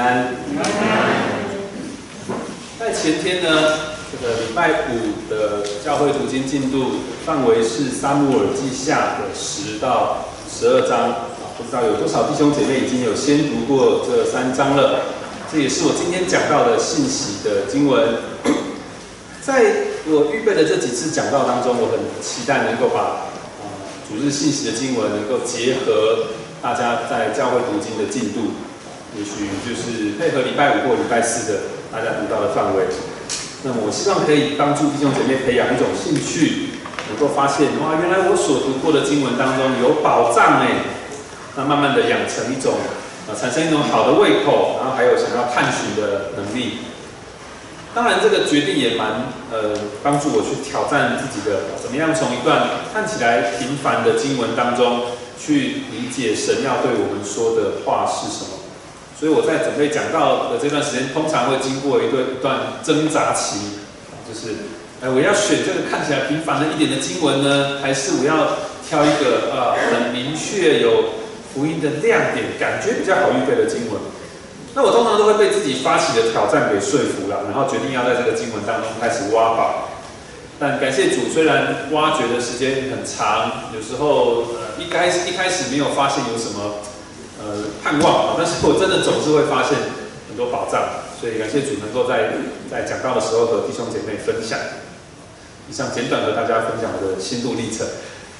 安。在前天呢，这个礼拜五的教会读经进度范围是《撒母耳记下》的十到十二章啊，不知道有多少弟兄姐妹已经有先读过这三章了。这也是我今天讲到的信息的经文。在我预备的这几次讲道当中，我很期待能够把主日信息的经文能够结合大家在教会读经的进度，也许就是配合礼拜五或礼拜四的大家读到的范围。那么我希望可以帮助弟兄姐妹培养一种兴趣，能够发现哇，原来我所读过的经文当中有宝藏哎，那慢慢的养成一种啊产生一种好的胃口，然后还有想要探寻的能力。当然，这个决定也蛮呃帮助我去挑战自己的，怎么样从一段看起来平凡的经文当中去理解神要对我们说的话是什么。所以我在准备讲到的这段时间，通常会经过一段一段挣扎期，就是哎，我要选这个看起来平凡的一点的经文呢，还是我要挑一个啊很明确有福音的亮点，感觉比较好预备的经文？那我通常都会被自己发起的挑战给说服了，然后决定要在这个经文当中开始挖宝。但感谢主，虽然挖掘的时间很长，有时候呃一开始一开始没有发现有什么呃盼望，但是我真的总是会发现很多宝藏。所以感谢主能够在在讲道的时候和弟兄姐妹分享。以上简短和大家分享我的心路历程。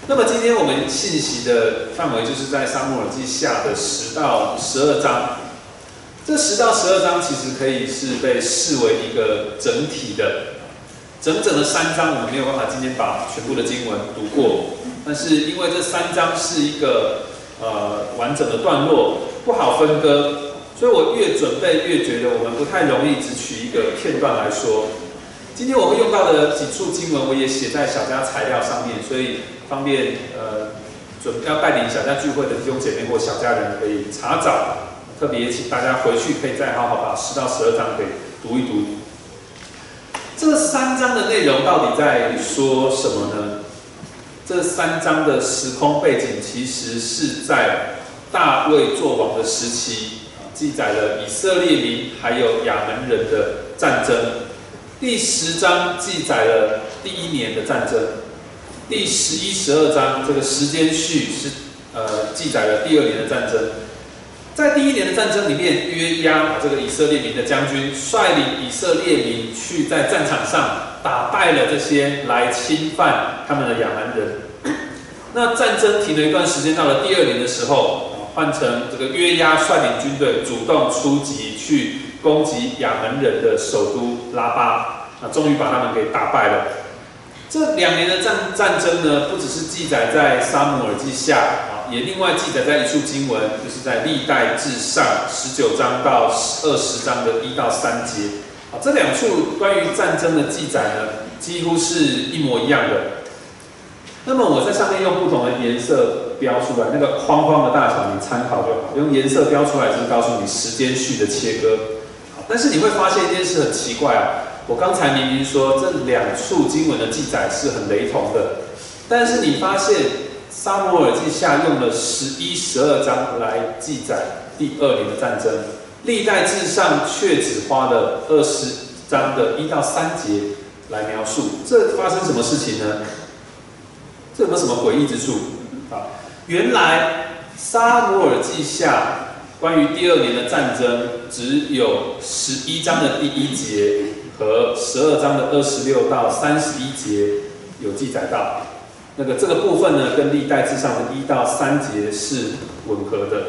那么今天我们信息的范围就是在沙漠耳记下的十到十二章。这十到十二章其实可以是被视为一个整体的，整整的三章，我们没有办法今天把全部的经文读过。但是因为这三章是一个呃完整的段落，不好分割，所以我越准备越觉得我们不太容易只取一个片段来说。今天我会用到的几处经文，我也写在小家材料上面，所以方便呃准要带领小家聚会的弟兄姐妹或小家人可以查找。特别请大家回去可以再好好把十到十二章给读一读。这三章的内容到底在说什么呢？这三章的时空背景其实是在大卫作王的时期，记载了以色列民还有亚门人的战争。第十章记载了第一年的战争，第十一、十二章这个时间序是呃记载了第二年的战争。在第一年的战争里面，约押这个以色列民的将军率领以色列民去在战场上打败了这些来侵犯他们的亚蛮人。那战争停了一段时间，到了第二年的时候，换成这个约押率领军队主动出击去攻击亚门人的首都拉巴，那终于把他们给打败了。这两年的战战争呢，不只是记载在撒母耳记下。也另外记载在一处经文，就是在历代至上十九章到二十章的一到三节。啊，这两处关于战争的记载呢，几乎是一模一样的。那么我在上面用不同的颜色标出来，那个框框的大小你参考就好。用颜色标出来，就是告诉你时间序的切割。但是你会发现一件事很奇怪啊，我刚才明明说这两处经文的记载是很雷同的，但是你发现。沙摩尔记下用了十一、十二章来记载第二年的战争，历代志上却只花了二十章的一到三节来描述。这发生什么事情呢？这有没有什么诡异之处？啊，原来沙摩尔记下关于第二年的战争只有十一章的第一节和十二章的二十六到三十一节有记载到。那个这个部分呢，跟历代之上的一到三节是吻合的，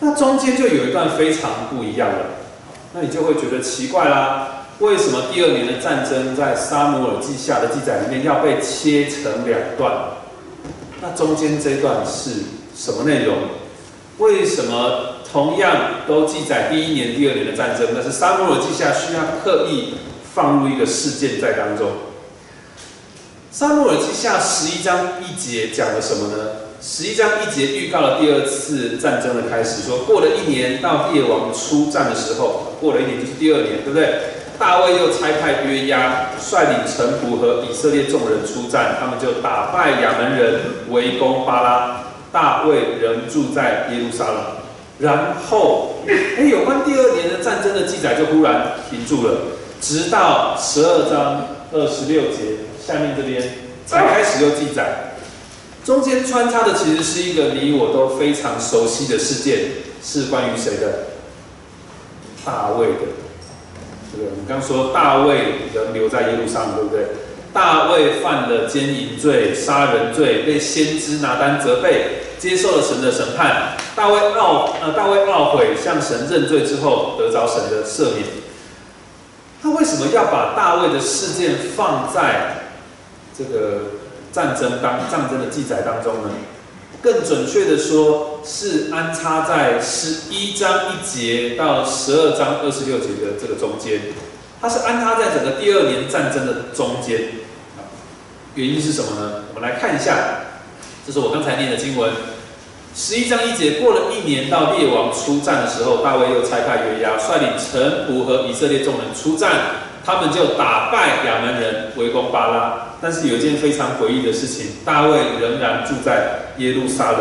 那中间就有一段非常不一样了，那你就会觉得奇怪啦，为什么第二年的战争在沙姆尔记下的记载里面要被切成两段？那中间这一段是什么内容？为什么同样都记载第一年、第二年的战争，但是沙姆尔记下需要刻意放入一个事件在当中？撒母耳记下十一章一节讲了什么呢？十一章一节预告了第二次战争的开始，说过了一年到列王出战的时候，过了一年就是第二年，对不对？大卫又差派约押率领臣仆和以色列众人出战，他们就打败亚门人，围攻巴拉。大卫仍住在耶路撒冷，然后哎，有关第二年的战争的记载就忽然停住了，直到十二章二十六节下面这边才开始又记载。中间穿插的其实是一个你我都非常熟悉的事件，是关于谁的？大卫的。这个我们刚说大卫人留在耶路撒冷，对不对？大卫犯了奸淫罪、杀人罪，被先知拿单责备，接受了神的审判。大卫懊呃，大卫懊悔，向神认罪之后，得着神的赦免。他为什么要把大卫的事件放在这个战争当战争的记载当中呢？更准确的说，是安插在十一章一节到十二章二十六节的这个中间。它是安插在整个第二年战争的中间。原因是什么呢？我们来看一下，这是我刚才念的经文，十一章一节。过了一年，到列王出战的时候，大卫又差派约押率领臣仆和以色列众人出战，他们就打败亚门人，围攻巴拉。但是有一件非常诡异的事情，大卫仍然住在耶路撒冷，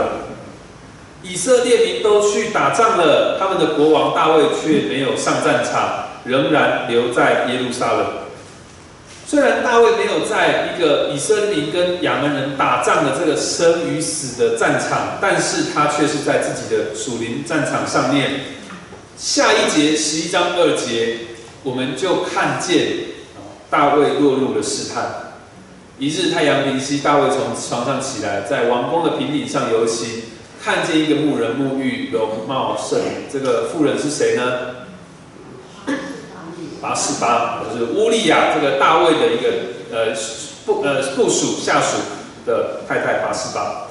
以色列民都去打仗了，他们的国王大卫却没有上战场，仍然留在耶路撒冷。虽然大卫没有在一个以色列跟亚门人打仗的这个生与死的战场，但是他却是在自己的属灵战场上面。下一节十一章二节，我们就看见大卫落入了试探。一日太阳明西，大卫从床上起来，在王宫的平顶上游行，看见一个牧人沐浴，容貌甚美。这个妇人是谁呢？八四八，就是乌利亚这个大卫的一个呃部呃部属下属的太太八四八。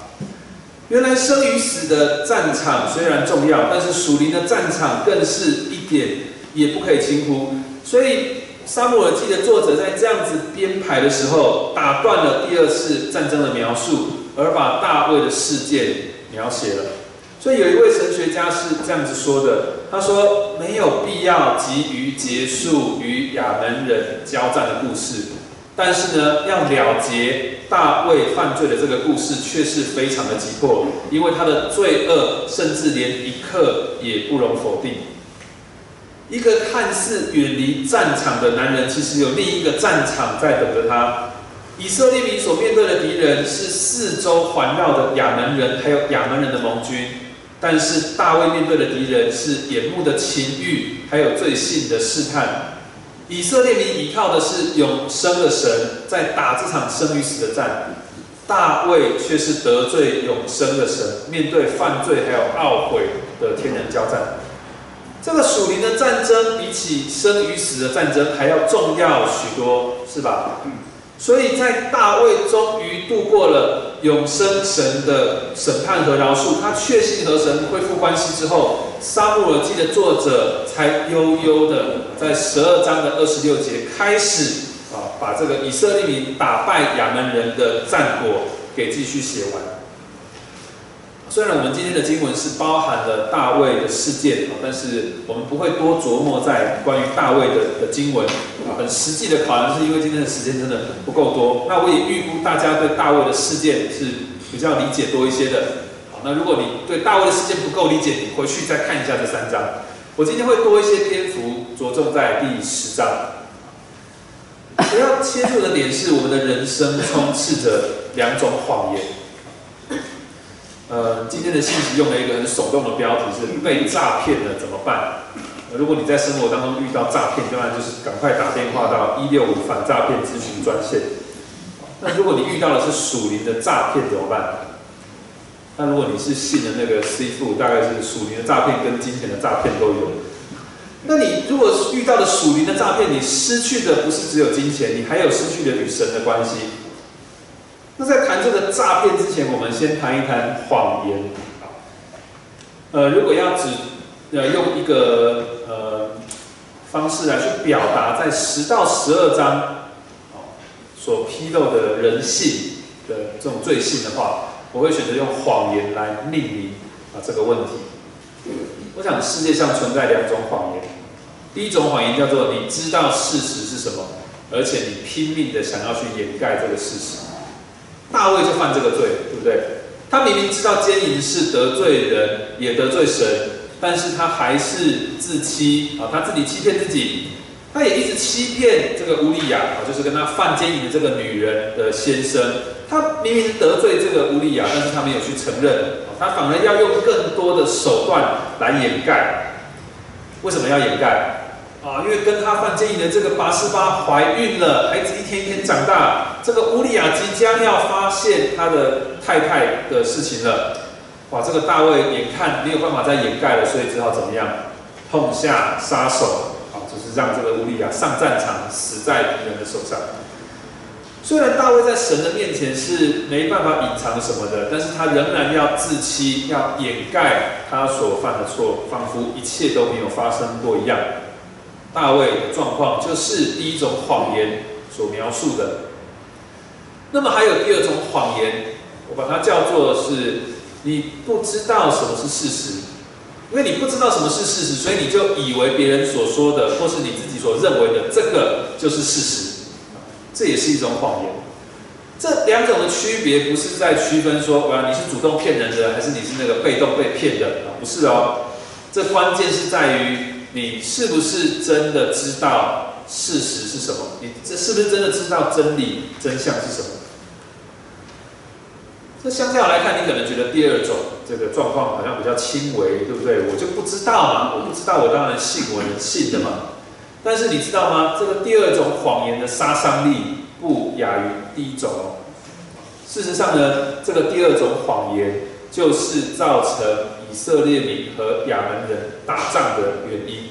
原来生与死的战场虽然重要，但是属灵的战场更是一点也不可以轻忽。所以《沙漠耳记》的作者在这样子编排的时候，打断了第二次战争的描述，而把大卫的事件描写了。所以有一位神学家是这样子说的，他说没有必要急于结束与亚门人交战的故事，但是呢，要了结大卫犯罪的这个故事却是非常的急迫，因为他的罪恶甚至连一刻也不容否定。一个看似远离战场的男人，其实有另一个战场在等着他。以色列民所面对的敌人是四周环绕的亚门人，还有亚门人的盟军。但是大卫面对的敌人是眼目的情欲，还有罪性的试探。以色列民依靠的是永生的神，在打这场生与死的战。大卫却是得罪永生的神，面对犯罪还有懊悔的天人交战。这个属灵的战争比起生与死的战争还要重要许多，是吧？所以在大卫终于度过了永生神的审判和饶恕，他确信和神恢复关系之后，《撒母耳记》的作者才悠悠的在十二章的二十六节开始啊，把这个以色列民打败亚门人的战果给继续写完。虽然我们今天的经文是包含了大卫的事件，但是我们不会多琢磨在关于大卫的的经文啊。很实际的考量是因为今天的时间真的不够多。那我也预估大家对大卫的事件是比较理解多一些的。好，那如果你对大卫的事件不够理解，你回去再看一下这三章。我今天会多一些篇幅着重在第十章。我要切入的点是，我们的人生充斥着两种谎言。呃，今天的信息用了一个很手动的标题，是被诈骗了怎么办？如果你在生活当中遇到诈骗，当然就是赶快打电话到一六五反诈骗咨询专线。那如果你遇到的是属灵的诈骗怎么办？那如果你是信的那个 C 父，大概是属灵的诈骗跟金钱的诈骗都有。那你如果遇到的属灵的诈骗，你失去的不是只有金钱，你还有失去的与神的关系。那在谈这个诈骗之前，我们先谈一谈谎言。呃，如果要只呃用一个呃方式来去表达在十到十二章所披露的人性的这种罪性的话，我会选择用谎言来命名啊这个问题。我想世界上存在两种谎言，第一种谎言叫做你知道事实是什么，而且你拼命的想要去掩盖这个事实。大卫就犯这个罪，对不对？他明明知道奸淫是得罪人，也得罪神，但是他还是自欺啊，他自己欺骗自己，他也一直欺骗这个乌利亚啊，就是跟他犯奸淫的这个女人的先生。他明明得罪这个乌利亚，但是他没有去承认，他反而要用更多的手段来掩盖。为什么要掩盖？啊，因为跟他犯奸淫的这个拔示巴怀孕了，孩子一天一天长大，这个乌利亚即将要发现他的太太的事情了。哇，这个大卫眼看没有办法再掩盖了，所以只好怎么样？痛下杀手，好，就是让这个乌利亚上战场，死在敌人的手上。虽然大卫在神的面前是没办法隐藏什么的，但是他仍然要自欺，要掩盖他所犯的错，仿佛一切都没有发生过一样。大卫的状况就是第一种谎言所描述的。那么还有第二种谎言，我把它叫做是你不知道什么是事实，因为你不知道什么是事实，所以你就以为别人所说的或是你自己所认为的这个就是事实。这也是一种谎言。这两种的区别不是在区分说，啊，你是主动骗人的，还是你是那个被动被骗的啊？不是哦。这关键是在于你是不是真的知道事实是什么？你这是不是真的知道真理真相是什么？那相较来看，你可能觉得第二种这个状况好像比较轻微，对不对？我就不知道嘛，我不知道，我当然信我能信的嘛。但是你知道吗？这个第二种谎言的杀伤力不亚于第一种哦。事实上呢，这个第二种谎言就是造成以色列民和亚门人打仗的原因。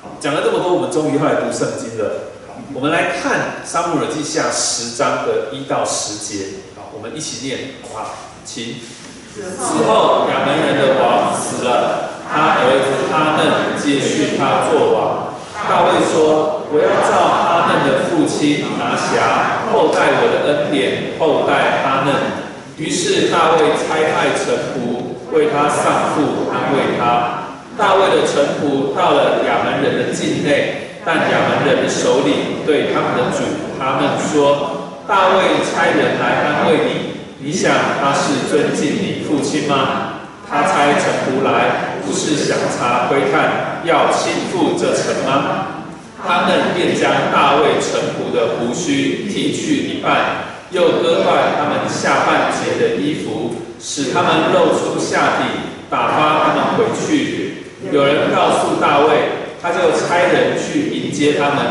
好，讲了这么多，我们终于要来读圣经了。我们来看《撒母耳记下》十章的一到十节。一起念，好不好？请。此后，亚门人的王死了，他儿子哈嫩接续他做王。大卫说：“我要照哈嫩的父亲拿辖后代我的恩典，后代哈嫩。”于是大卫差派臣仆为他丧父，安慰他。大卫的臣仆到了亚门人的境内，但亚门人的首领对他们的主哈嫩说：“大卫差人来安慰你，你想他是尊敬你父亲吗？”他差臣仆来，不是想查窥看，要亲赴这城吗？他们便将大卫臣仆的胡须剃去一半，又割断他们下半截的衣服，使他们露出下体，打发他们回去。有人告诉大卫，他就差人去迎接他们，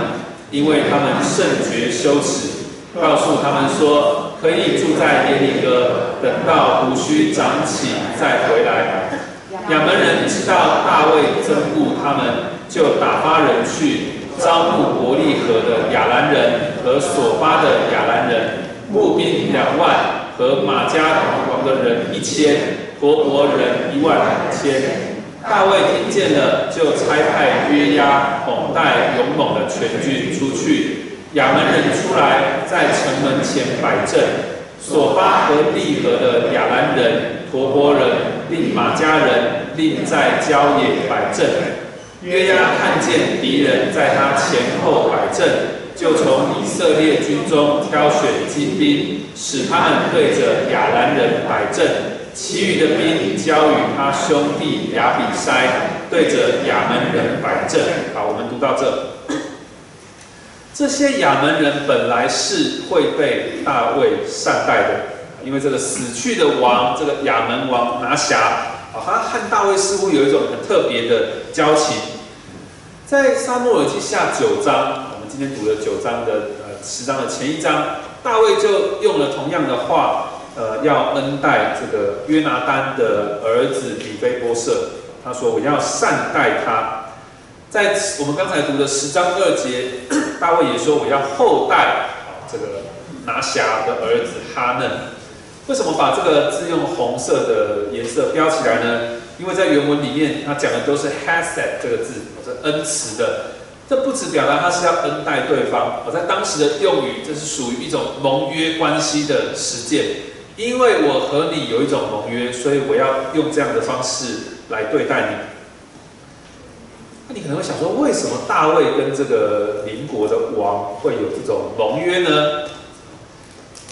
因为他们甚觉羞耻，告诉他们说。可以住在耶利哥，等到胡须长起再回来。亚门人知道大卫憎恶他们，就打发人去招募伯利河的亚兰人和索巴的亚兰人，步兵两万和马加王的人一千，活伯人一万两千。大卫听见了，就差派约押统带勇猛的全军出去。亚门人出来，在城门前摆阵；索巴和利河的亚兰人、陀波人、令马家人，另在郊野摆阵。约押看见敌人在他前后摆阵，就从以色列军中挑选精兵，使他们对着亚兰人摆阵；其余的兵交与他兄弟亚比筛，对着亚门人摆阵。好，我们读到这。这些亚门人本来是会被大卫善待的，因为这个死去的王，这个亚门王拿辖，啊，他和大卫似乎有一种很特别的交情。在撒母耳记下九章，我们今天读的九章的呃十章的前一章，大卫就用了同样的话，呃，要恩待这个约拿丹的儿子比菲波设，他说我要善待他。在我们刚才读的十章二节，大卫也说我要后代啊，这个拿辖的儿子哈嫩。为什么把这个字用红色的颜色标起来呢？因为在原文里面，他讲的都是 hased 这个字，是恩慈的。这不只表达他是要恩待对方，而在当时的用语，这是属于一种盟约关系的实践。因为我和你有一种盟约，所以我要用这样的方式来对待你。那你可能会想说，为什么大卫跟这个邻国的王会有这种盟约呢？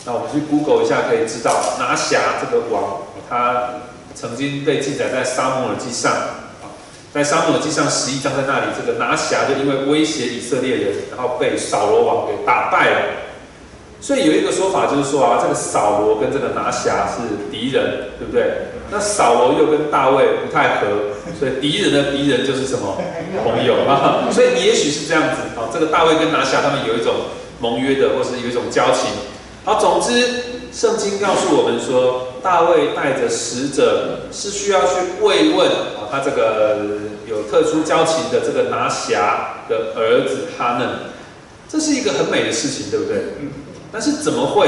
那我们去 Google 一下，可以知道拿辖这个王，他曾经被记载在沙漠耳记上。在沙漠记上十一章在那里，这个拿辖就因为威胁以色列人，然后被扫罗王给打败了。所以有一个说法就是说啊，这个扫罗跟这个拿辖是敌人，对不对？那扫罗又跟大卫不太合，所以敌人的敌人就是什么 朋友啊？所以也许是这样子啊，这个大卫跟拿辖他们有一种盟约的，或是有一种交情。好，总之圣经告诉我们说。大卫带着使者是需要去慰问啊，他这个有特殊交情的这个拿辖的儿子哈嫩，这是一个很美的事情，对不对？嗯。但是怎么会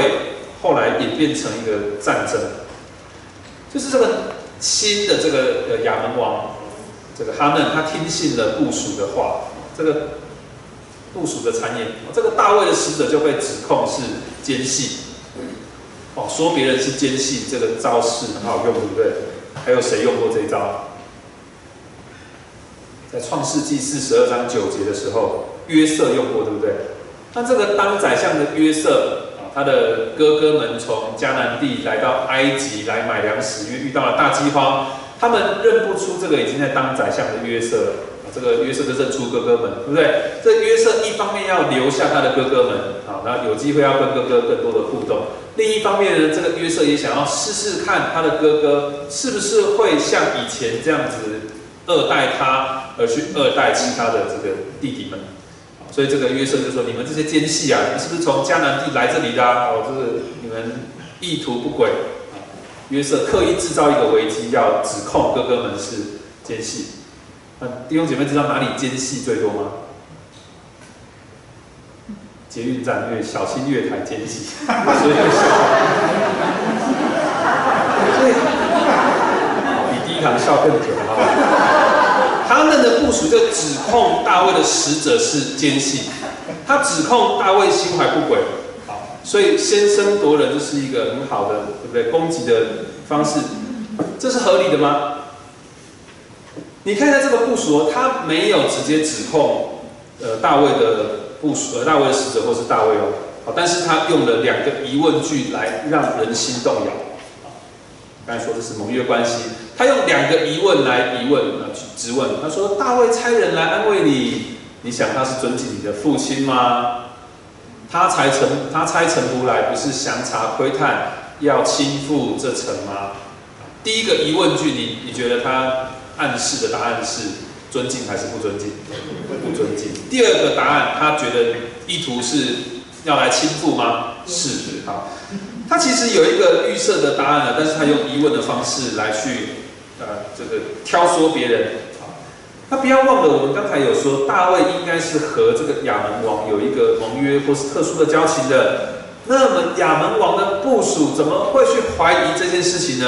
后来演变成一个战争？就是这个新的这个呃亚门王这个哈嫩，他听信了部属的话，这个部属的谗言，这个大卫的使者就被指控是奸细。哦，说别人是奸细，这个招式很好用，对不对？还有谁用过这一招？在创世纪四十二章九节的时候，约瑟用过，对不对？那这个当宰相的约瑟，他的哥哥们从迦南地来到埃及来买粮食，因为遇到了大饥荒，他们认不出这个已经在当宰相的约瑟了。这个约瑟就认出哥哥们，对不对？这约瑟一方面要留下他的哥哥们，好，然后有机会要跟哥哥更多的互动。另一方面呢，这个约瑟也想要试试看他的哥哥是不是会像以前这样子二代他，而去二代其他的这个弟弟们。所以这个约瑟就说：“你们这些奸细啊，你是不是从迦南地来这里的？哦，就是你们意图不轨。”约瑟刻意制造一个危机，要指控哥哥们是奸细。那弟兄姐妹知道哪里奸细最多吗？捷运站，因为小心月台奸细，所以比第一堂笑更久啊！他们的部署就指控大卫的使者是奸细，他指控大卫心怀不轨，好，所以先声夺人这是一个很好的，对不对？攻击的方式，这是合理的吗？你看一下这个部署，他没有直接指控，呃，大卫的。部署，呃，大卫的使者或是大卫哦，好，但是他用了两个疑问句来让人心动摇，刚才说的是盟约关系，他用两个疑问来疑问，啊，去质问，他说大卫差人来安慰你，你想他是尊敬你的父亲吗？他才臣，他差臣仆来，不是详查窥探，要亲赴这城吗？第一个疑问句，你你觉得他暗示的答案是？尊敬还是不尊敬？不尊敬。第二个答案，他觉得意图是要来倾覆吗？是。好，他其实有一个预设的答案了，但是他用疑问的方式来去呃这个挑唆别人。好，那不要忘了，我们刚才有说大卫应该是和这个亚门王有一个盟约或是特殊的交情的。那么亚门王的部署怎么会去怀疑这件事情呢？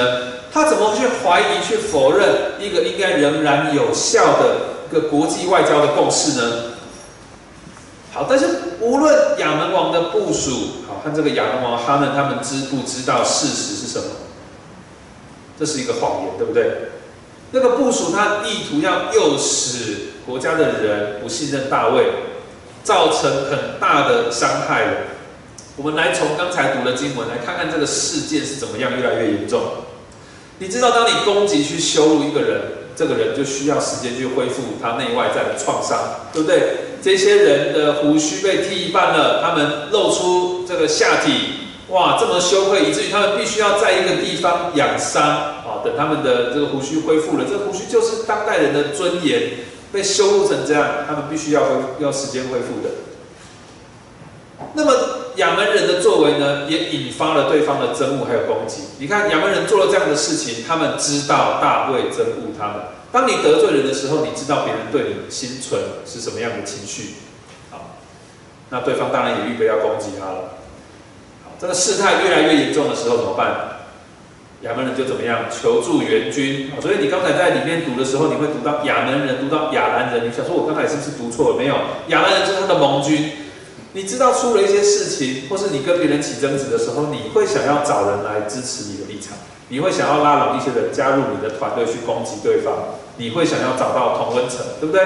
他怎么去怀疑、去否认一个应该仍然有效的一个国际外交的共识呢？好，但是无论亚门王的部署，好，和这个亚门王哈嫩他们知不知道事实是什么？这是一个谎言，对不对？那个部署他意图要诱使国家的人不信任大卫，造成很大的伤害了。我们来从刚才读的经文来看看这个事件是怎么样越来越严重。你知道，当你攻击去羞辱一个人，这个人就需要时间去恢复他内外在的创伤，对不对？这些人的胡须被剃一半了，他们露出这个下体，哇，这么羞愧，以至于他们必须要在一个地方养伤啊。等他们的这个胡须恢复了，这个胡须就是当代人的尊严，被羞辱成这样，他们必须要恢要时间恢复的。那么亚门人的作为呢，也引发了对方的憎恶还有攻击。你看亚门人做了这样的事情，他们知道大卫憎恶他们。当你得罪人的时候，你知道别人对你心存是什么样的情绪。啊，那对方当然也预备要攻击他了。这个事态越来越严重的时候怎么办？亚门人就怎么样求助援军。所以你刚才在里面读的时候，你会读到亚门人，读到亚兰人。你想说我刚才是不是读错了？没有，亚兰人就是他的盟军。你知道出了一些事情，或是你跟别人起争执的时候，你会想要找人来支持你的立场，你会想要拉拢一些人加入你的团队去攻击对方，你会想要找到同温层，对不对？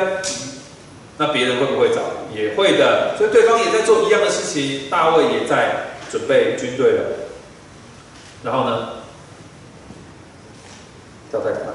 那别人会不会找？也会的。所以对方也在做一样的事情，大卫也在准备军队了。然后呢？交代他。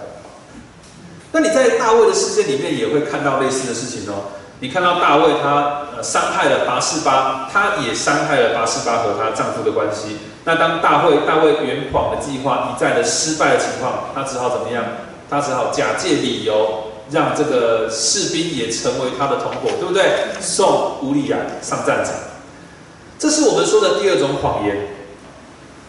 那你在大卫的世界里面也会看到类似的事情哦。你看到大卫他呃伤害了拔示巴，他也伤害了拔示巴和她丈夫的关系。那当大卫大卫圆谎的计划一再的失败的情况，他只好怎么样？他只好假借理由，让这个士兵也成为他的同伙，对不对？送乌利亚上战场。这是我们说的第二种谎言。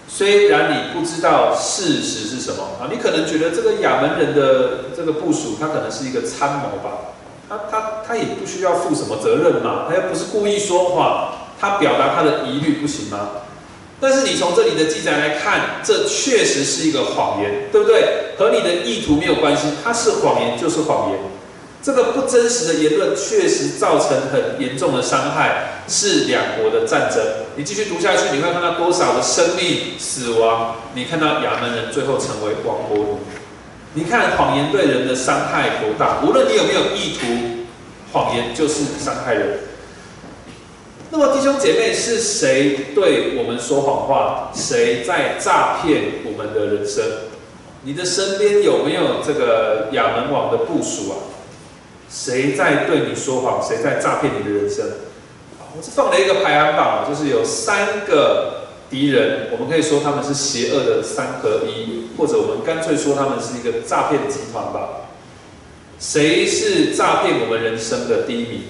虽然你不知道事实是什么啊，你可能觉得这个亚门人的这个部署，他可能是一个参谋吧。他他他也不需要负什么责任嘛，他又不是故意说谎，他表达他的疑虑不行吗？但是你从这里的记载来看，这确实是一个谎言，对不对？和你的意图没有关系，它是谎言就是谎言。这个不真实的言论确实造成很严重的伤害，是两国的战争。你继续读下去，你会看到多少的生命死亡？你看到亚门人最后成为亡国奴。你看谎言对人的伤害多大？无论你有没有意图，谎言就是伤害人。那么弟兄姐妹，是谁对我们说谎话？谁在诈骗我们的人生？你的身边有没有这个亚门王的部署啊？谁在对你说谎？谁在诈骗你的人生？我是放了一个排行榜，就是有三个敌人，我们可以说他们是邪恶的三合一，或者我们干脆说他们是一个诈骗集团吧。谁是诈骗我们人生的第一名？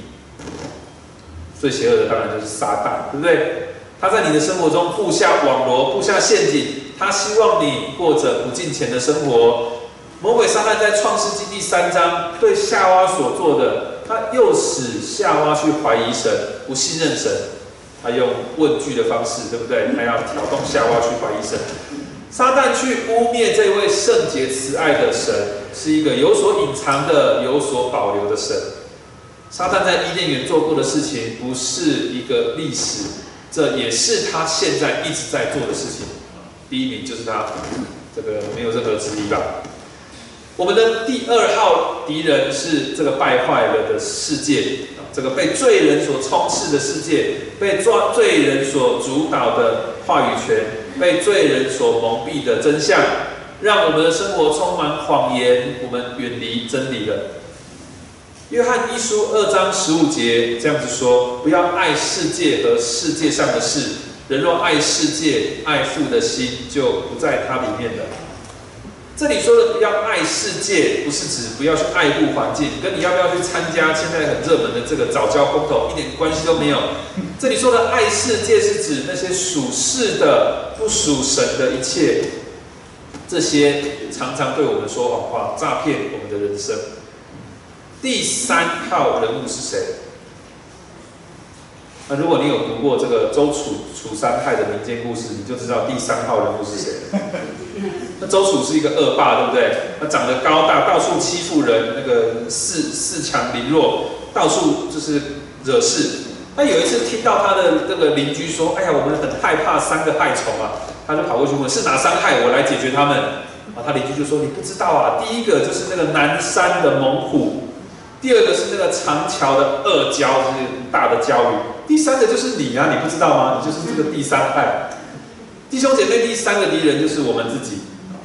最邪恶的当然就是撒旦，对不对？他在你的生活中布下网罗，布下陷阱，他希望你过着不进钱的生活。魔鬼撒旦在创世纪第三章对夏娃所做的，他又使夏娃去怀疑神，不信任神。他用问句的方式，对不对？他要挑动夏娃去怀疑神。撒旦去污蔑这位圣洁慈爱的神，是一个有所隐藏的、有所保留的神。撒旦在伊甸园做过的事情不是一个历史，这也是他现在一直在做的事情。第一名就是他，这个没有任何质疑吧？我们的第二号敌人是这个败坏了的世界这个被罪人所充斥的世界，被抓罪人所主导的话语权，被罪人所蒙蔽的真相，让我们的生活充满谎言，我们远离真理了。约翰一书二章十五节这样子说：不要爱世界和世界上的事。人若爱世界，爱父的心就不在它里面了。这里说的要爱世界，不是指不要去爱护环境，跟你要不要去参加现在很热门的这个早教风头一点关系都没有。这里说的爱世界，是指那些属世的、不属神的一切，这些常常对我们说谎话，诈骗我们的人生。第三号人物是谁？那如果你有读过这个周楚楚三害的民间故事，你就知道第三号人物是谁。那周楚是一个恶霸，对不对？他长得高大，到处欺负人，那个恃恃强凌弱，到处就是惹事。他有一次听到他的那个邻居说：“哎呀，我们很害怕三个害虫啊！”他就跑过去问：“是哪三害？我来解决他们。”啊，他邻居就说：“你不知道啊，第一个就是那个南山的猛虎。”第二个是那个长桥的恶蛟，就是大的蛟鱼。第三个就是你啊，你不知道吗？你就是这个第三害。弟兄姐妹，第三个敌人就是我们自己。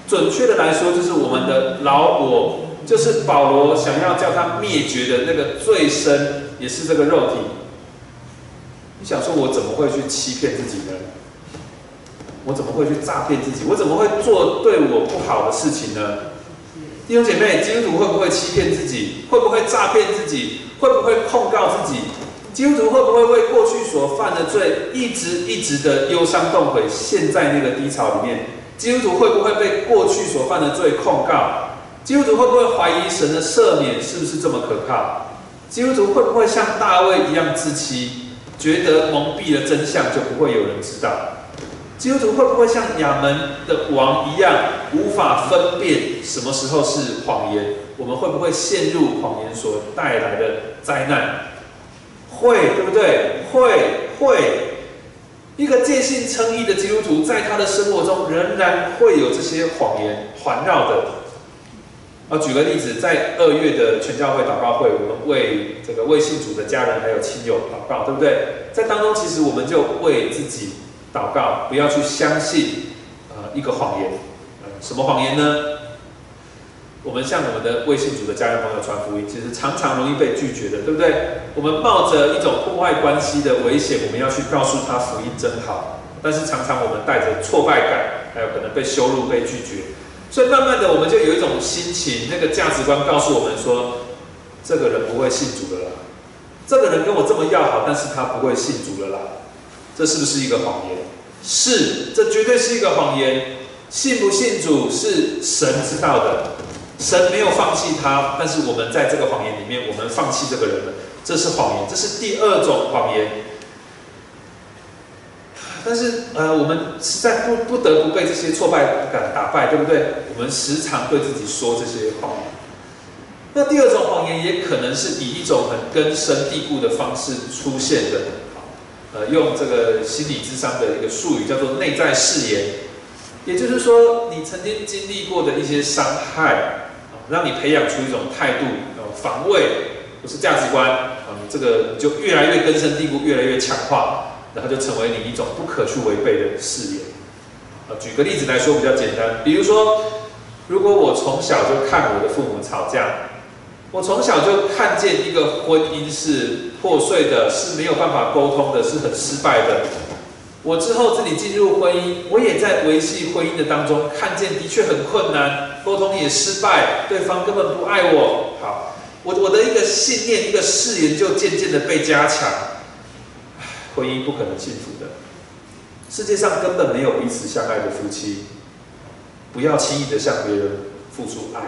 准确的来说，就是我们的老我，就是保罗想要叫他灭绝的那个最深，也是这个肉体。你想说，我怎么会去欺骗自己呢？我怎么会去诈骗自己？我怎么会做对我不好的事情呢？弟兄姐妹，基督徒会不会欺骗自己？会不会诈骗自己？会不会控告自己？基督徒会不会为过去所犯的罪一直一直的忧伤痛悔？陷在那个低潮里面，基督徒会不会被过去所犯的罪控告？基督徒会不会怀疑神的赦免是不是这么可靠？基督徒会不会像大卫一样自欺，觉得蒙蔽了真相就不会有人知道？基督徒会不会像亚门的王一样，无法分辨什么时候是谎言？我们会不会陷入谎言所带来的灾难？会，对不对？会，会。一个戒信称义的基督徒，在他的生活中仍然会有这些谎言环绕的。啊，举个例子，在二月的全教会祷告会，我们为这个未信主的家人还有亲友祷告，对不对？在当中，其实我们就为自己。祷告，不要去相信，呃，一个谎言，呃，什么谎言呢？我们向我们的微信组的家人朋友传福音，其实常常容易被拒绝的，对不对？我们冒着一种破坏关系的危险，我们要去告诉他福音真好，但是常常我们带着挫败感，还有可能被羞辱、被拒绝，所以慢慢的我们就有一种心情，那个价值观告诉我们说，这个人不会信主的啦，这个人跟我这么要好，但是他不会信主的啦，这是不是一个谎言？是，这绝对是一个谎言。信不信主是神知道的。神没有放弃他，但是我们在这个谎言里面，我们放弃这个人了，这是谎言，这是第二种谎言。但是，呃，我们实在不不得不被这些挫败感打败，对不对？我们时常对自己说这些谎言。那第二种谎言也可能是以一种很根深蒂固的方式出现的，呃，用这个心理智商的一个术语叫做内在誓言，也就是说，你曾经经历过的一些伤害。让你培养出一种态度，呃，防卫不是价值观，啊，这个就越来越根深蒂固，越来越强化，然后就成为你一种不可去违背的誓言。啊，举个例子来说比较简单，比如说，如果我从小就看我的父母吵架，我从小就看见一个婚姻是破碎的，是没有办法沟通的，是很失败的。我之后自己进入婚姻，我也在维系婚姻的当中，看见的确很困难，沟通也失败，对方根本不爱我。好，我我的一个信念，一个誓言就渐渐的被加强。婚姻不可能幸福的，世界上根本没有彼此相爱的夫妻。不要轻易的向别人付出爱。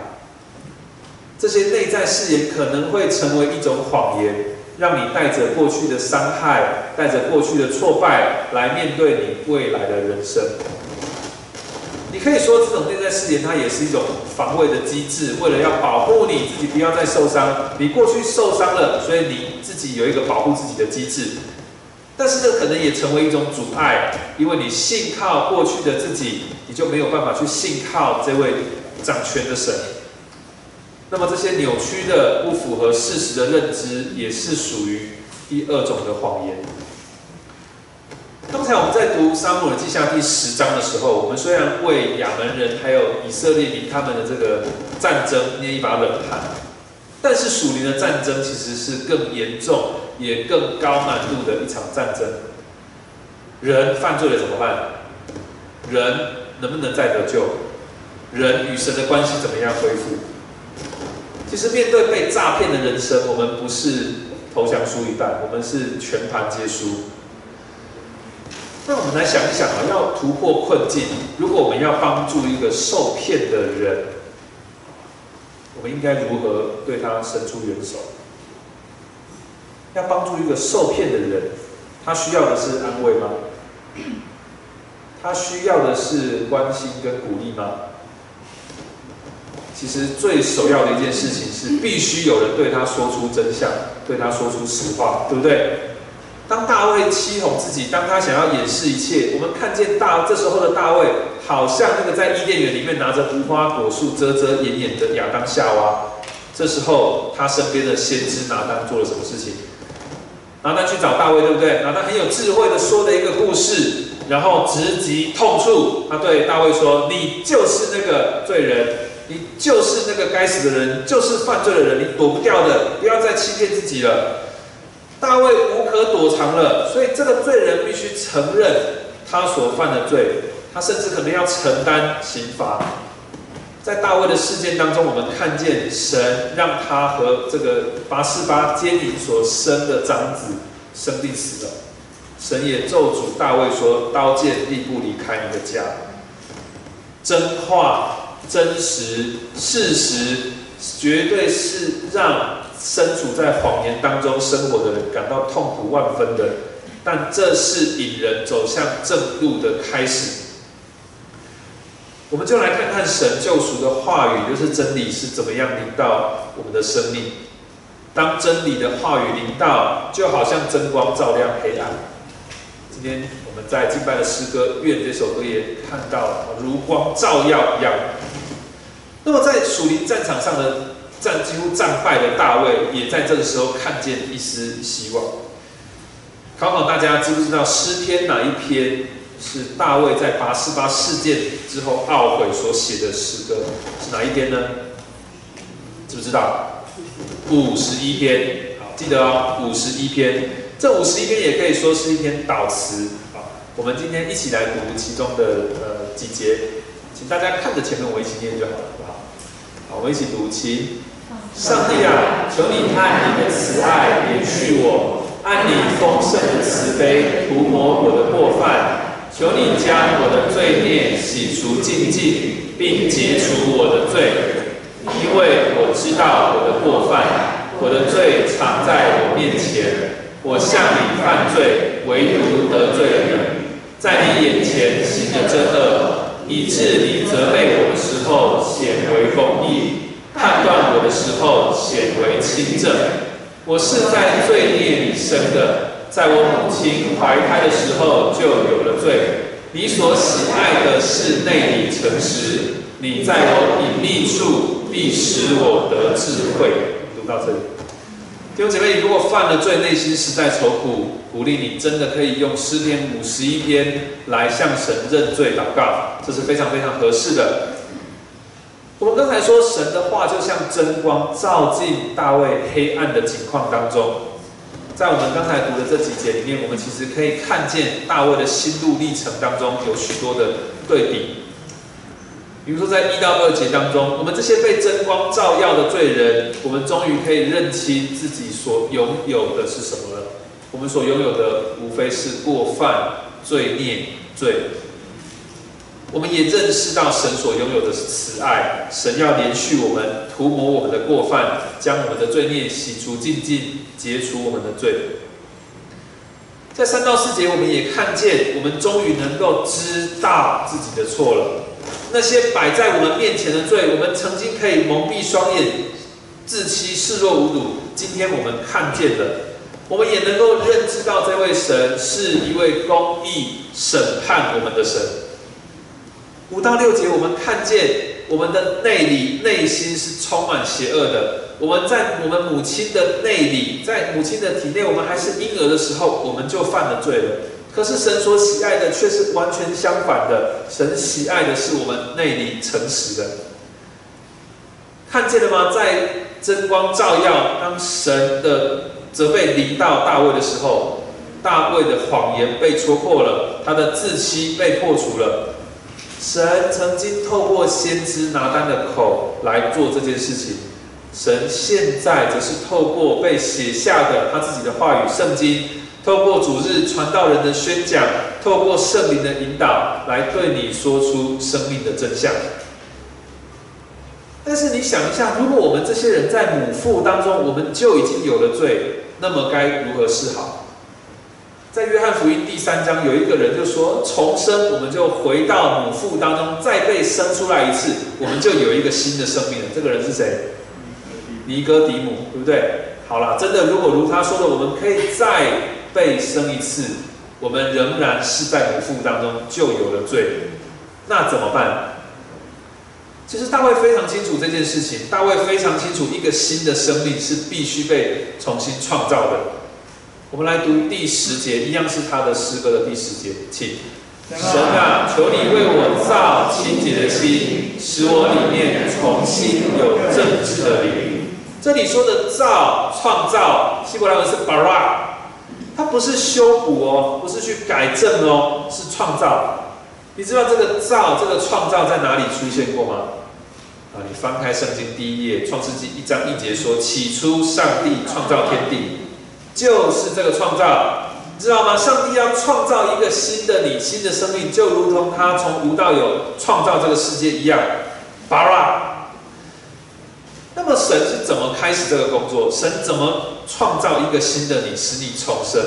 这些内在誓言可能会成为一种谎言。让你带着过去的伤害，带着过去的挫败来面对你未来的人生。你可以说这种内在誓言，它也是一种防卫的机制，为了要保护你自己不要再受伤。你过去受伤了，所以你自己有一个保护自己的机制。但是这可能也成为一种阻碍，因为你信靠过去的自己，你就没有办法去信靠这位掌权的神。那么这些扭曲的、不符合事实的认知，也是属于第二种的谎言。刚才我们在读《沙漠耳记下》第十章的时候，我们虽然为亚门人还有以色列民他们的这个战争捏一把冷汗，但是属灵的战争其实是更严重、也更高难度的一场战争。人犯罪了怎么办？人能不能再得救？人与神的关系怎么样恢复？其实面对被诈骗的人生，我们不是投降输一半，我们是全盘皆输。那我们来想一想啊，要突破困境，如果我们要帮助一个受骗的人，我们应该如何对他伸出援手？要帮助一个受骗的人，他需要的是安慰吗？他需要的是关心跟鼓励吗？其实最首要的一件事情是，必须有人对他说出真相，对他说出实话，对不对？当大卫欺哄自己，当他想要掩饰一切，我们看见大这时候的大卫，好像那个在伊甸园里面拿着无花果树遮遮掩掩的亚当夏娃。这时候他身边的先知拿单做了什么事情？拿单去找大卫，对不对？拿单很有智慧的说了一个故事，然后直击痛处。他对大卫说：“你就是那个罪人。”你就是那个该死的人，就是犯罪的人，你躲不掉的，不要再欺骗自己了。大卫无可躲藏了，所以这个罪人必须承认他所犯的罪，他甚至可能要承担刑罚。在大卫的事件当中，我们看见神让他和这个八四八奸淫所生的长子生病死了，神也咒诅大卫说：“刀剑必不离开你的家。”真话。真实事实，绝对是让身处在谎言当中生活的人感到痛苦万分的。但这是引人走向正路的开始。我们就来看看神救赎的话语，就是真理是怎么样临到我们的生命。当真理的话语临到，就好像真光照亮黑暗。今天我们在敬拜的诗歌《愿》这首歌也看到，如光照耀一样。那么在属灵战场上的战几乎战败的大卫，也在这个时候看见一丝希望。考考大家，知不知道诗篇哪一篇是大卫在八四八事件之后懊悔所写的诗歌？是哪一篇呢？知不知道？五十一篇，好，记得哦，五十一篇。这五十一篇也可以说是一篇导词。好，我们今天一起来读其中的呃几节，请大家看着前面我一起念就好了，好我们一起读，七上帝啊，求你按你的慈爱怜恤我，按你丰盛的慈悲涂抹我的过犯，求你将我的罪孽洗除净尽，并解除我的罪。因为我知道我的过犯，我的罪藏在我面前，我向你犯罪，唯独得罪了你，在你眼前行的真恶，以致你责备我的时候显为公义，判断我的时候显为清正。我是在罪孽里生的，在我母亲怀胎的时候就有了罪。你所喜爱的是内里诚实，你在我隐秘处。必使我得智慧。读到这里，弟兄姐妹，如果犯了罪，内心实在愁苦，鼓励你真的可以用诗篇五十一篇来向神认罪祷告，这是非常非常合适的。我们刚才说，神的话就像真光，照进大卫黑暗的境况当中。在我们刚才读的这几节里面，我们其实可以看见大卫的心路历程当中有许多的对比。比如说，在一到二节当中，我们这些被真光照耀的罪人，我们终于可以认清自己所拥有的是什么了。我们所拥有的，无非是过犯、罪孽、罪。我们也认识到神所拥有的是慈爱，神要连续我们，涂抹我们的过犯，将我们的罪孽洗除净尽，解除我们的罪。在三到四节，我们也看见，我们终于能够知道自己的错了。那些摆在我们面前的罪，我们曾经可以蒙蔽双眼、自欺、视若无睹。今天我们看见了，我们也能够认知到这位神是一位公义审判我们的神。五到六节，我们看见我们的内里、内心是充满邪恶的。我们在我们母亲的内里，在母亲的体内，我们还是婴儿的时候，我们就犯了罪了。可是神所喜爱的却是完全相反的，神喜爱的是我们内里诚实的。看见了吗？在真光照耀，当神的责备临到大卫的时候，大卫的谎言被戳破了，他的自欺被破除了。神曾经透过先知拿单的口来做这件事情，神现在则是透过被写下的他自己的话语圣经。透过主日传道人的宣讲，透过圣灵的引导，来对你说出生命的真相。但是你想一下，如果我们这些人在母腹当中，我们就已经有了罪，那么该如何是好？在约翰福音第三章，有一个人就说：重生，我们就回到母腹当中，再被生出来一次，我们就有一个新的生命了。这个人是谁？尼哥底母，对不对？好了，真的，如果如他说的，我们可以再。被生一次，我们仍然是在母腹当中就有了罪，那怎么办？其实大卫非常清楚这件事情，大卫非常清楚一个新的生命是必须被重新创造的。我们来读第十节，一样是他的诗歌的第十节，请神啊，求你为我造清洁的心，使我里面重新有正直的灵。这里说的造创造，希伯来文是 bara。它不是修补哦，不是去改正哦，是创造。你知道这个造、这个创造在哪里出现过吗？啊，你翻开圣经第一页，《创世纪》一章一节说：“起初上帝创造天地，就是这个创造，你知道吗？上帝要创造一个新的你、新的生命，就如同他从无到有创造这个世界一样。”巴拉。那么神是怎么开始这个工作？神怎么创造一个新的你，使你重生？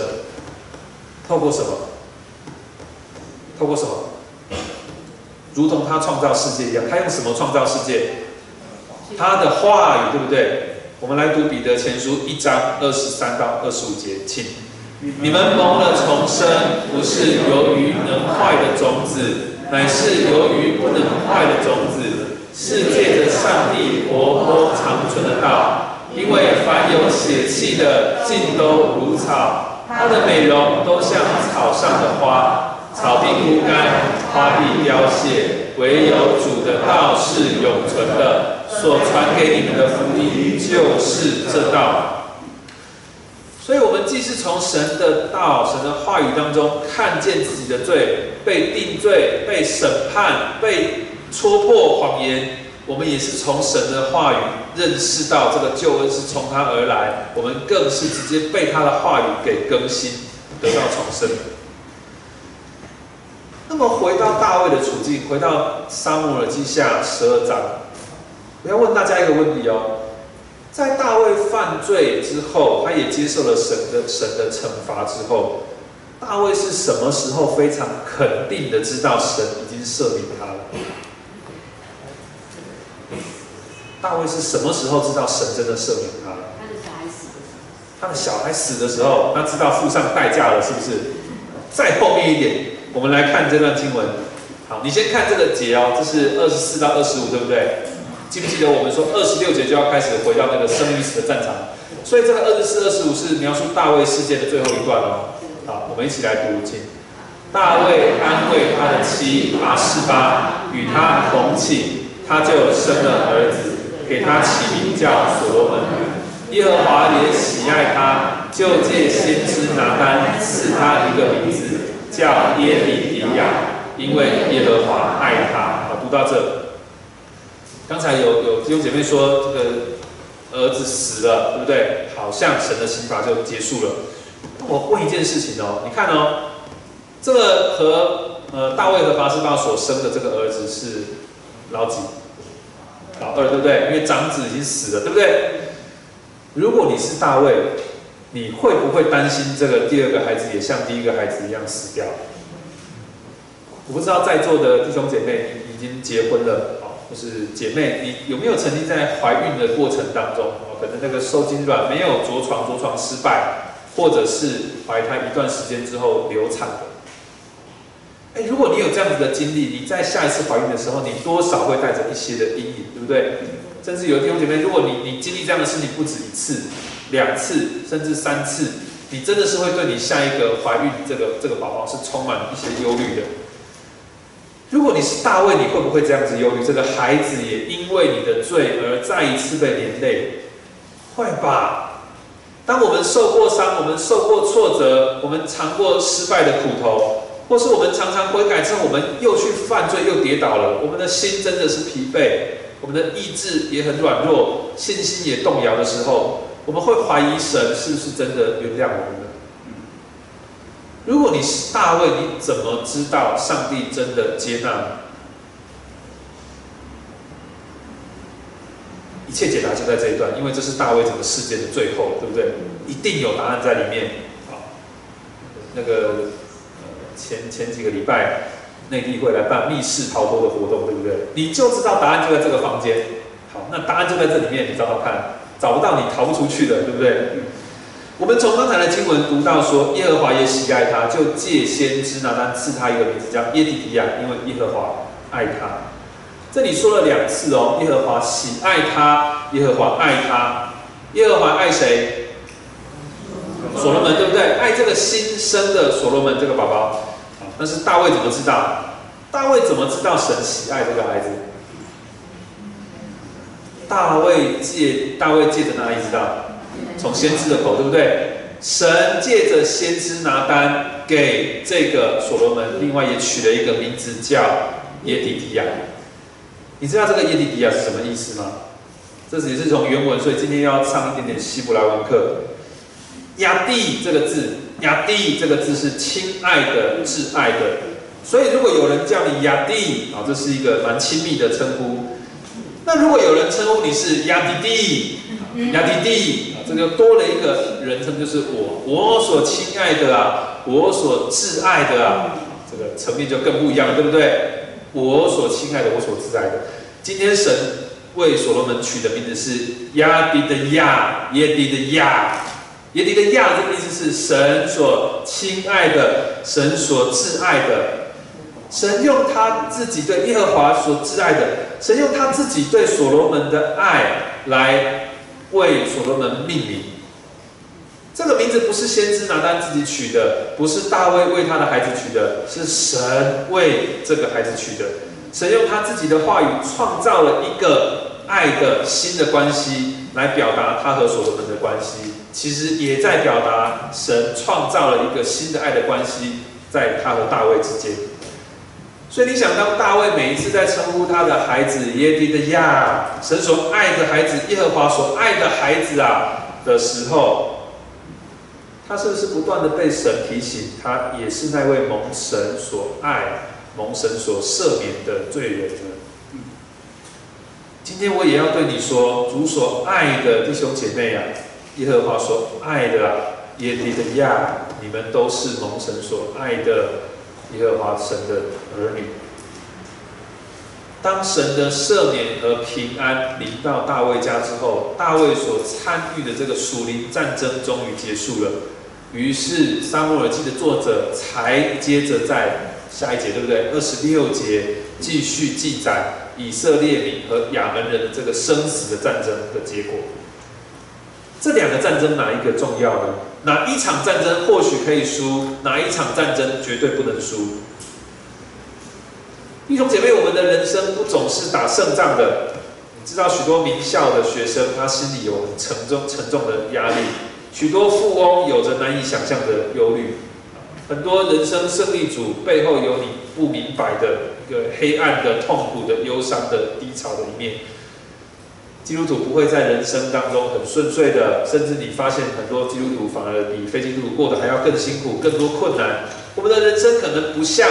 透过什么？透过什么？如同他创造世界一样，他用什么创造世界？他的话语，对不对？我们来读彼得前书一章二十三到二十五节，请你们蒙了重生，不是由于能坏的种子，乃是由于不能坏的种子。是借着上帝活泼长存的道，因为凡有血气的，尽都如草，它的美容都像草上的花，草必枯干，花必凋谢，唯有主的道是永存的。所传给你们的福音就是这道。所以，我们既是从神的道、神的话语当中看见自己的罪，被定罪、被审判、被戳破谎言，我们也是从神的话语认识到这个救恩是从他而来，我们更是直接被他的话语给更新，得到重生。那么回到大卫的处境，回到沙漠耳记下十二章，我要问大家一个问题哦，在大卫犯罪之后，他也接受了神的神的惩罚之后，大卫是什么时候非常肯定的知道神已经赦免他了？大卫是什么时候知道神真的赦免他了？他的小孩死的时候，他的小孩死的时候，他知道付上代价了，是不是？再后面一点。我们来看这段经文。好，你先看这个节哦，这是二十四到二十五，对不对？记不记得我们说二十六节就要开始回到那个生与死的战场？所以这个二十四、二十五是描述大卫事件的最后一段哦。好，我们一起来读经。大卫安慰他的妻阿斯巴，与他同寝，他就生了儿子，给他起名叫所罗门。耶和华也喜爱他，就借先知拿单赐他一个名字。叫耶利迪亚，因为耶和华爱他。好，读到这。刚才有有弟兄姐妹说，这个儿子死了，对不对？好像神的刑罚就结束了。我问一件事情哦，你看哦，这个和呃大卫和拔示巴所生的这个儿子是老几？老二，对不对？因为长子已经死了，对不对？如果你是大卫。你会不会担心这个第二个孩子也像第一个孩子一样死掉？我不知道在座的弟兄姐妹已经结婚了，哦，就是姐妹，你有没有曾经在怀孕的过程当中，哦，可能那个受精卵没有着床，着床失败，或者是怀胎一段时间之后流产的？如果你有这样子的经历，你在下一次怀孕的时候，你多少会带着一些的阴影，对不对？甚至有弟兄姐妹，如果你你经历这样的事情不止一次。两次甚至三次，你真的是会对你下一个怀孕这个这个宝宝是充满一些忧虑的。如果你是大卫，你会不会这样子忧虑？这个孩子也因为你的罪而再一次被连累？会吧？当我们受过伤，我们受过挫折，我们尝过失败的苦头，或是我们常常悔改之后，我们又去犯罪又跌倒了，我们的心真的是疲惫，我们的意志也很软弱，信心也动摇的时候。我们会怀疑神是不是真的原谅我们的？如果你是大卫，你怎么知道上帝真的接纳？一切解答就在这一段，因为这是大卫整个事件的最后，对不对？一定有答案在里面。好，那个前前几个礼拜，内地会来办密室逃脱的活动，对不对？你就知道答案就在这个房间。好，那答案就在这里面，你找找看。找不到你逃不出去的，对不对？我们从刚才的经文读到说，耶和华也喜爱他，就借先知拿单赐他一个名字叫耶底迪亚，因为耶和华爱他。这里说了两次哦，耶和华喜爱他，耶和华爱他，耶和华爱谁？所罗门，对不对？爱这个新生的所罗门这个宝宝。但是大卫怎么知道？大卫怎么知道神喜爱这个孩子？大卫借大卫借着哪里知道？从先知的口，对不对？神借着先知拿单给这个所罗门，另外也取了一个名字叫耶底迪亚。你知道这个耶底迪亚是什么意思吗？这也是从原文，所以今天要上一点点希伯来文课。亚蒂这个字，亚蒂这个字是亲爱的、挚爱的。所以如果有人叫你亚蒂啊，这是一个蛮亲密的称呼。那如果有人称呼你是亚弟弟，亚弟弟，这就多了一个人称，就是我，我所亲爱的啊，我所挚爱的啊，这个层面就更不一样了，对不对？我所亲爱的，我所挚爱的。今天神为所罗门取的名字是亚迪的亚，耶迪的亚，耶迪的亚，这个意思是神所亲爱的，神所挚爱的。神用他自己对耶和华所挚爱的，神用他自己对所罗门的爱来为所罗门命名。这个名字不是先知拿单自己取的，不是大卫为他的孩子取的，是神为这个孩子取的。神用他自己的话语创造了一个爱的新的关系来表达他和所罗门的关系，其实也在表达神创造了一个新的爱的关系在他和大卫之间。所以你想，当大卫每一次在称呼他的孩子耶迪的亚，神所爱的孩子，耶和华所爱的孩子啊的时候，他是不是不断的被神提醒，他也是那位蒙神所爱、蒙神所赦免的罪人呢？今天我也要对你说，主所爱的弟兄姐妹啊，耶和华所爱的耶迪的亚，你们都是蒙神所爱的。耶和华神的儿女，当神的赦免和平安临到大卫家之后，大卫所参与的这个属灵战争终于结束了。于是撒母耳记的作者才接着在下一节，对不对？二十六节继续记载以色列民和亚门人的这个生死的战争的结果。这两个战争哪一个重要呢？哪一场战争或许可以输，哪一场战争绝对不能输。弟兄姐妹，我们的人生不总是打胜仗的。你知道，许多名校的学生，他心里有很沉重、沉重的压力；许多富翁有着难以想象的忧虑；很多人生胜利组背后有你不明白的一个黑暗的、痛苦的、忧伤的、低潮的一面。基督徒不会在人生当中很顺遂的，甚至你发现很多基督徒反而比非基督徒过得还要更辛苦、更多困难。我们的人生可能不像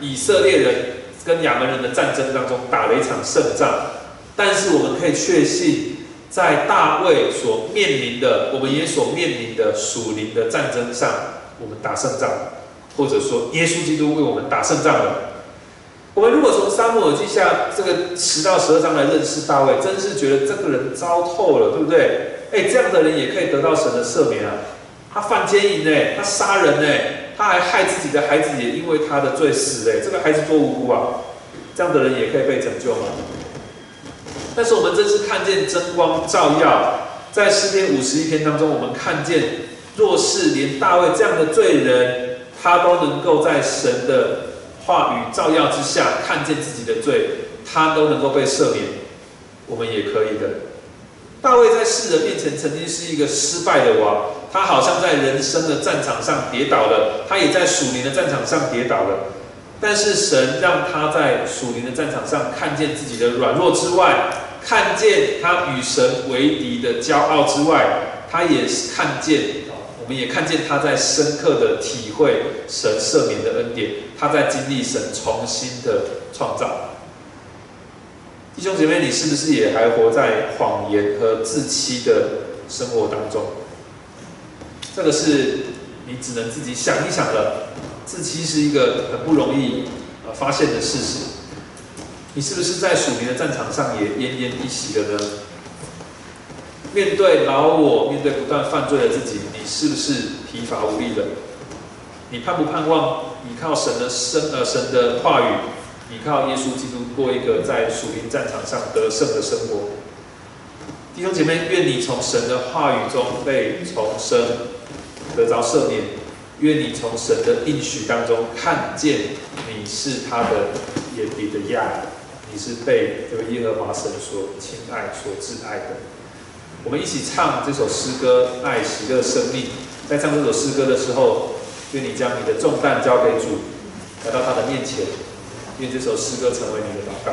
以色列人跟亚门人的战争当中打了一场胜仗，但是我们可以确信，在大卫所面临的，我们也所面临的属灵的战争上，我们打胜仗，或者说耶稣基督为我们打胜仗了。我们如果从沙漠耳记下这个十到十二章来认识大卫，真是觉得这个人糟透了，对不对？哎，这样的人也可以得到神的赦免啊！他犯奸淫呢，他杀人呢，他还害自己的孩子，也因为他的罪死嘞。这个孩子多无辜啊！这样的人也可以被拯救吗？但是我们真是看见真光照耀，在诗篇五十一篇当中，我们看见，若是连大卫这样的罪人，他都能够在神的。话语照耀之下，看见自己的罪，他都能够被赦免，我们也可以的。大卫在世人面前曾经是一个失败的王，他好像在人生的战场上跌倒了，他也在属灵的战场上跌倒了。但是神让他在属灵的战场上看见自己的软弱之外，看见他与神为敌的骄傲之外，他也看见。我们也看见他在深刻的体会神赦免的恩典，他在经历神重新的创造。弟兄姐妹，你是不是也还活在谎言和自欺的生活当中？这个是你只能自己想一想了。自欺是一个很不容易呃发现的事实。你是不是在属灵的战场上也奄奄一息了呢？面对老我，面对不断犯罪的自己。你是不是疲乏无力的？你盼不盼望你靠神的生呃神的话语，你靠耶稣基督过一个在属灵战场上得胜的生活？弟兄姐妹，愿你从神的话语中被重生，得着赦免；愿你从神的应许当中看见你是他的眼里的亚，你是被耶和华神所亲爱、所挚爱的。我们一起唱这首诗歌《爱喜乐生命》。在唱这首诗歌的时候，愿你将你的重担交给主，来到他的面前，愿这首诗歌成为你的祷告。